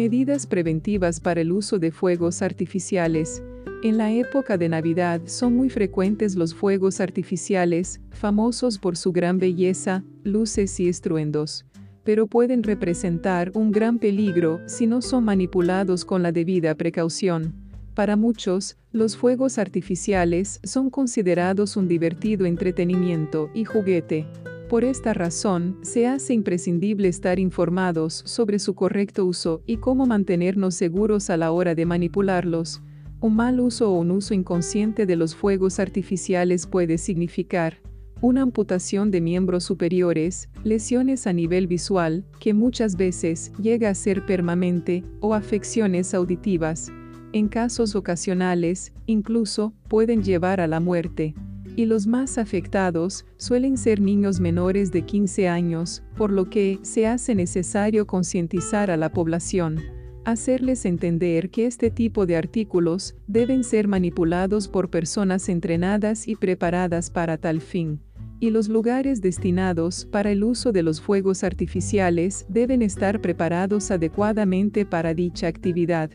Medidas preventivas para el uso de fuegos artificiales. En la época de Navidad son muy frecuentes los fuegos artificiales, famosos por su gran belleza, luces y estruendos. Pero pueden representar un gran peligro si no son manipulados con la debida precaución. Para muchos, los fuegos artificiales son considerados un divertido entretenimiento y juguete. Por esta razón, se hace imprescindible estar informados sobre su correcto uso y cómo mantenernos seguros a la hora de manipularlos. Un mal uso o un uso inconsciente de los fuegos artificiales puede significar una amputación de miembros superiores, lesiones a nivel visual, que muchas veces llega a ser permanente, o afecciones auditivas. En casos ocasionales, incluso, pueden llevar a la muerte y los más afectados suelen ser niños menores de 15 años, por lo que se hace necesario concientizar a la población, hacerles entender que este tipo de artículos deben ser manipulados por personas entrenadas y preparadas para tal fin y los lugares destinados para el uso de los fuegos artificiales deben estar preparados adecuadamente para dicha actividad.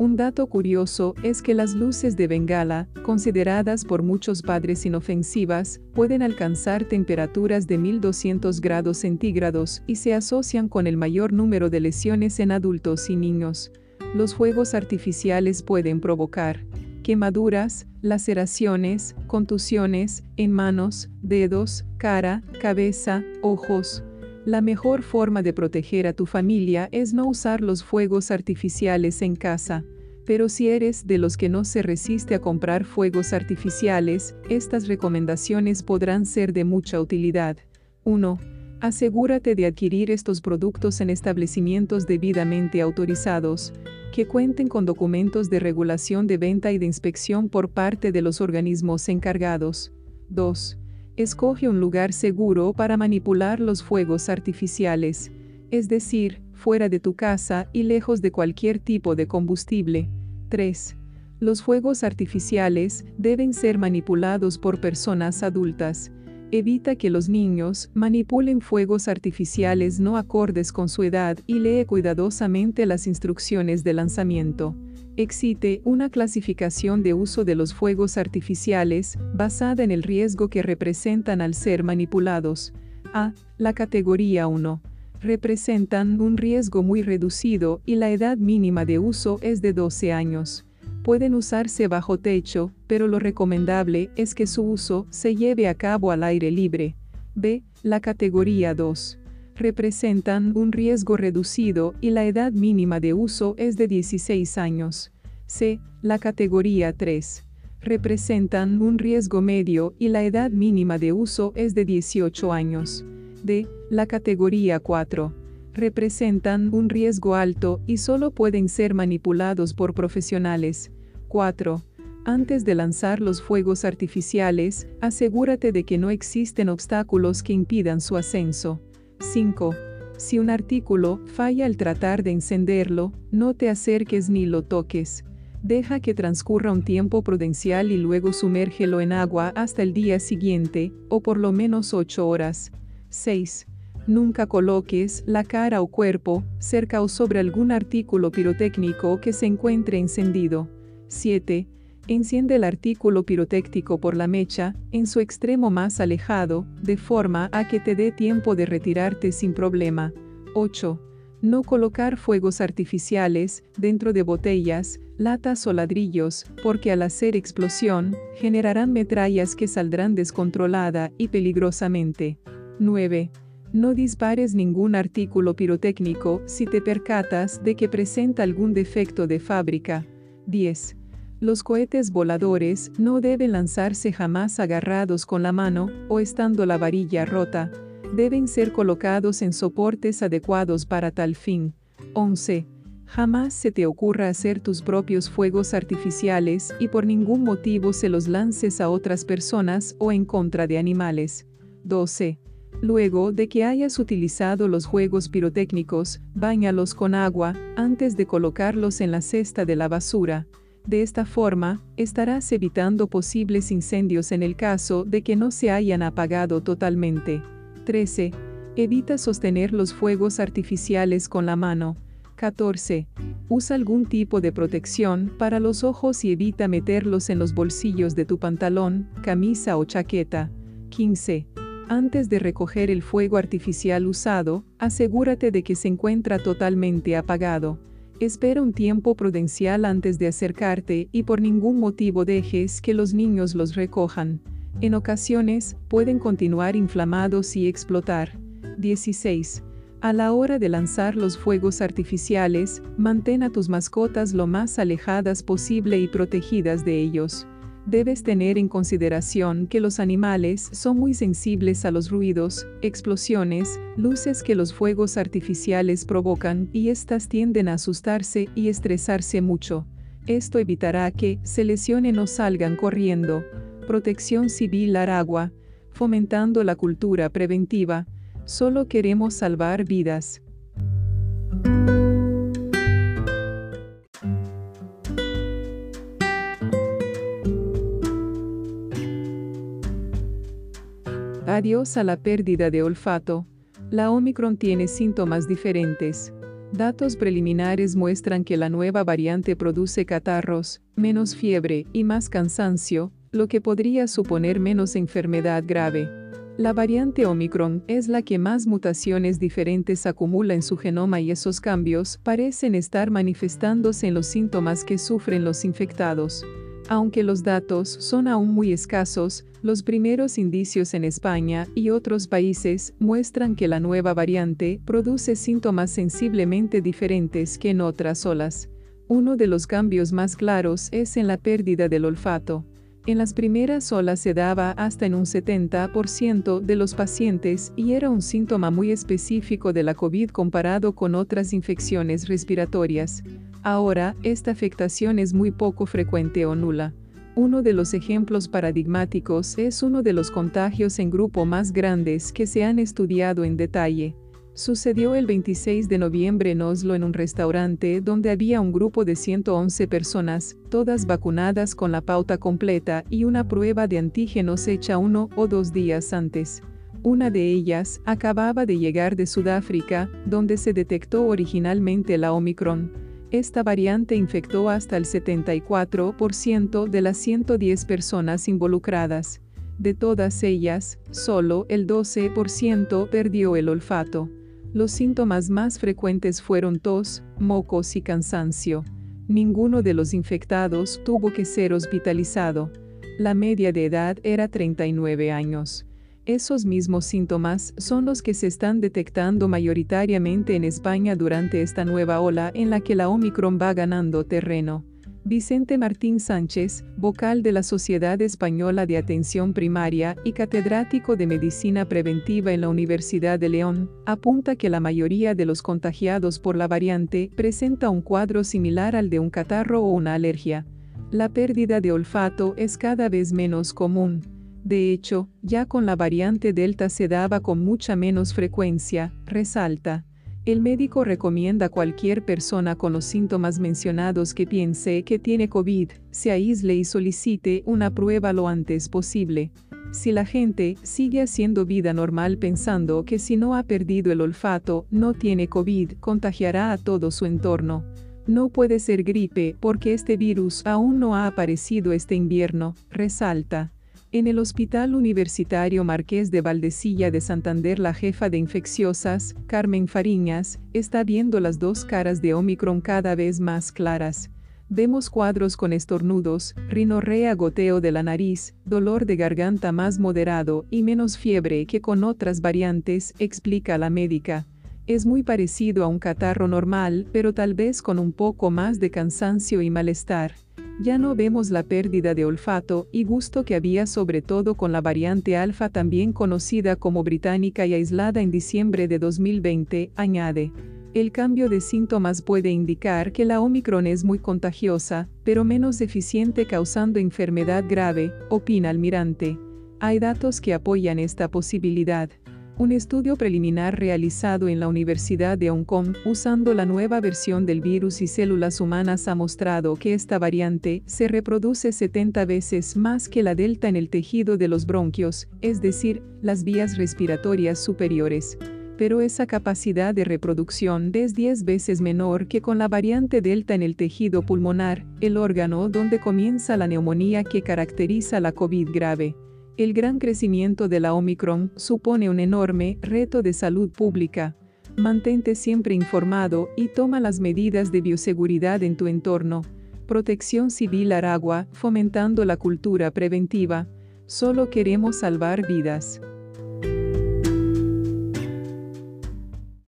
Un dato curioso es que las luces de Bengala, consideradas por muchos padres inofensivas, pueden alcanzar temperaturas de 1200 grados centígrados y se asocian con el mayor número de lesiones en adultos y niños. Los fuegos artificiales pueden provocar quemaduras, laceraciones, contusiones, en manos, dedos, cara, cabeza, ojos, la mejor forma de proteger a tu familia es no usar los fuegos artificiales en casa. Pero si eres de los que no se resiste a comprar fuegos artificiales, estas recomendaciones podrán ser de mucha utilidad. 1. Asegúrate de adquirir estos productos en establecimientos debidamente autorizados, que cuenten con documentos de regulación de venta y de inspección por parte de los organismos encargados. 2. Escoge un lugar seguro para manipular los fuegos artificiales, es decir, fuera de tu casa y lejos de cualquier tipo de combustible. 3. Los fuegos artificiales deben ser manipulados por personas adultas. Evita que los niños manipulen fuegos artificiales no acordes con su edad y lee cuidadosamente las instrucciones de lanzamiento. Existe una clasificación de uso de los fuegos artificiales basada en el riesgo que representan al ser manipulados. A. La categoría 1. Representan un riesgo muy reducido y la edad mínima de uso es de 12 años. Pueden usarse bajo techo, pero lo recomendable es que su uso se lleve a cabo al aire libre. B. La categoría 2 representan un riesgo reducido y la edad mínima de uso es de 16 años. C. La categoría 3. Representan un riesgo medio y la edad mínima de uso es de 18 años. D. La categoría 4. Representan un riesgo alto y solo pueden ser manipulados por profesionales. 4. Antes de lanzar los fuegos artificiales, asegúrate de que no existen obstáculos que impidan su ascenso. 5. Si un artículo falla al tratar de encenderlo, no te acerques ni lo toques. Deja que transcurra un tiempo prudencial y luego sumérgelo en agua hasta el día siguiente, o por lo menos 8 horas. 6. Nunca coloques la cara o cuerpo cerca o sobre algún artículo pirotécnico que se encuentre encendido. 7. Enciende el artículo pirotécnico por la mecha, en su extremo más alejado, de forma a que te dé tiempo de retirarte sin problema. 8. No colocar fuegos artificiales dentro de botellas, latas o ladrillos, porque al hacer explosión, generarán metrallas que saldrán descontrolada y peligrosamente. 9. No dispares ningún artículo pirotécnico si te percatas de que presenta algún defecto de fábrica. 10. Los cohetes voladores no deben lanzarse jamás agarrados con la mano o estando la varilla rota. Deben ser colocados en soportes adecuados para tal fin. 11. Jamás se te ocurra hacer tus propios fuegos artificiales y por ningún motivo se los lances a otras personas o en contra de animales. 12. Luego de que hayas utilizado los juegos pirotécnicos, báñalos con agua antes de colocarlos en la cesta de la basura. De esta forma, estarás evitando posibles incendios en el caso de que no se hayan apagado totalmente. 13. Evita sostener los fuegos artificiales con la mano. 14. Usa algún tipo de protección para los ojos y evita meterlos en los bolsillos de tu pantalón, camisa o chaqueta. 15. Antes de recoger el fuego artificial usado, asegúrate de que se encuentra totalmente apagado. Espera un tiempo prudencial antes de acercarte y por ningún motivo dejes que los niños los recojan. En ocasiones, pueden continuar inflamados y explotar. 16. A la hora de lanzar los fuegos artificiales, mantén a tus mascotas lo más alejadas posible y protegidas de ellos. Debes tener en consideración que los animales son muy sensibles a los ruidos, explosiones, luces que los fuegos artificiales provocan y éstas tienden a asustarse y estresarse mucho. Esto evitará que se lesionen o salgan corriendo. Protección Civil Aragua, fomentando la cultura preventiva, Solo queremos salvar vidas. Adiós a la pérdida de olfato. La Omicron tiene síntomas diferentes. Datos preliminares muestran que la nueva variante produce catarros, menos fiebre y más cansancio, lo que podría suponer menos enfermedad grave. La variante Omicron es la que más mutaciones diferentes acumula en su genoma y esos cambios parecen estar manifestándose en los síntomas que sufren los infectados. Aunque los datos son aún muy escasos, los primeros indicios en España y otros países muestran que la nueva variante produce síntomas sensiblemente diferentes que en otras olas. Uno de los cambios más claros es en la pérdida del olfato. En las primeras olas se daba hasta en un 70% de los pacientes y era un síntoma muy específico de la COVID comparado con otras infecciones respiratorias. Ahora, esta afectación es muy poco frecuente o nula. Uno de los ejemplos paradigmáticos es uno de los contagios en grupo más grandes que se han estudiado en detalle. Sucedió el 26 de noviembre en Oslo en un restaurante donde había un grupo de 111 personas, todas vacunadas con la pauta completa y una prueba de antígenos hecha uno o dos días antes. Una de ellas acababa de llegar de Sudáfrica, donde se detectó originalmente la Omicron. Esta variante infectó hasta el 74% de las 110 personas involucradas. De todas ellas, solo el 12% perdió el olfato. Los síntomas más frecuentes fueron tos, mocos y cansancio. Ninguno de los infectados tuvo que ser hospitalizado. La media de edad era 39 años. Esos mismos síntomas son los que se están detectando mayoritariamente en España durante esta nueva ola en la que la Omicron va ganando terreno. Vicente Martín Sánchez, vocal de la Sociedad Española de Atención Primaria y catedrático de Medicina Preventiva en la Universidad de León, apunta que la mayoría de los contagiados por la variante presenta un cuadro similar al de un catarro o una alergia. La pérdida de olfato es cada vez menos común. De hecho, ya con la variante Delta se daba con mucha menos frecuencia, resalta. El médico recomienda a cualquier persona con los síntomas mencionados que piense que tiene COVID, se aísle y solicite una prueba lo antes posible. Si la gente sigue haciendo vida normal pensando que si no ha perdido el olfato, no tiene COVID, contagiará a todo su entorno. No puede ser gripe porque este virus aún no ha aparecido este invierno, resalta. En el Hospital Universitario Marqués de Valdecilla de Santander la jefa de infecciosas, Carmen Fariñas, está viendo las dos caras de Omicron cada vez más claras. Vemos cuadros con estornudos, rinorrea goteo de la nariz, dolor de garganta más moderado y menos fiebre que con otras variantes, explica la médica. Es muy parecido a un catarro normal, pero tal vez con un poco más de cansancio y malestar. Ya no vemos la pérdida de olfato y gusto que había sobre todo con la variante alfa también conocida como británica y aislada en diciembre de 2020, añade. El cambio de síntomas puede indicar que la Omicron es muy contagiosa, pero menos eficiente causando enfermedad grave, opina Almirante. Hay datos que apoyan esta posibilidad. Un estudio preliminar realizado en la Universidad de Hong Kong usando la nueva versión del virus y células humanas ha mostrado que esta variante se reproduce 70 veces más que la delta en el tejido de los bronquios, es decir, las vías respiratorias superiores. pero esa capacidad de reproducción es 10 veces menor que con la variante Delta en el tejido pulmonar, el órgano donde comienza la neumonía que caracteriza la COVID grave. El gran crecimiento de la Omicron supone un enorme reto de salud pública. Mantente siempre informado y toma las medidas de bioseguridad en tu entorno. Protección Civil Aragua, fomentando la cultura preventiva. Solo queremos salvar vidas.